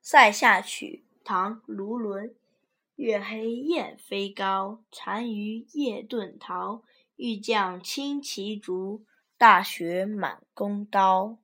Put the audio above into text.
塞下曲唐卢纶。月黑雁飞高单于夜遁逃。欲将轻骑逐大雪满弓刀。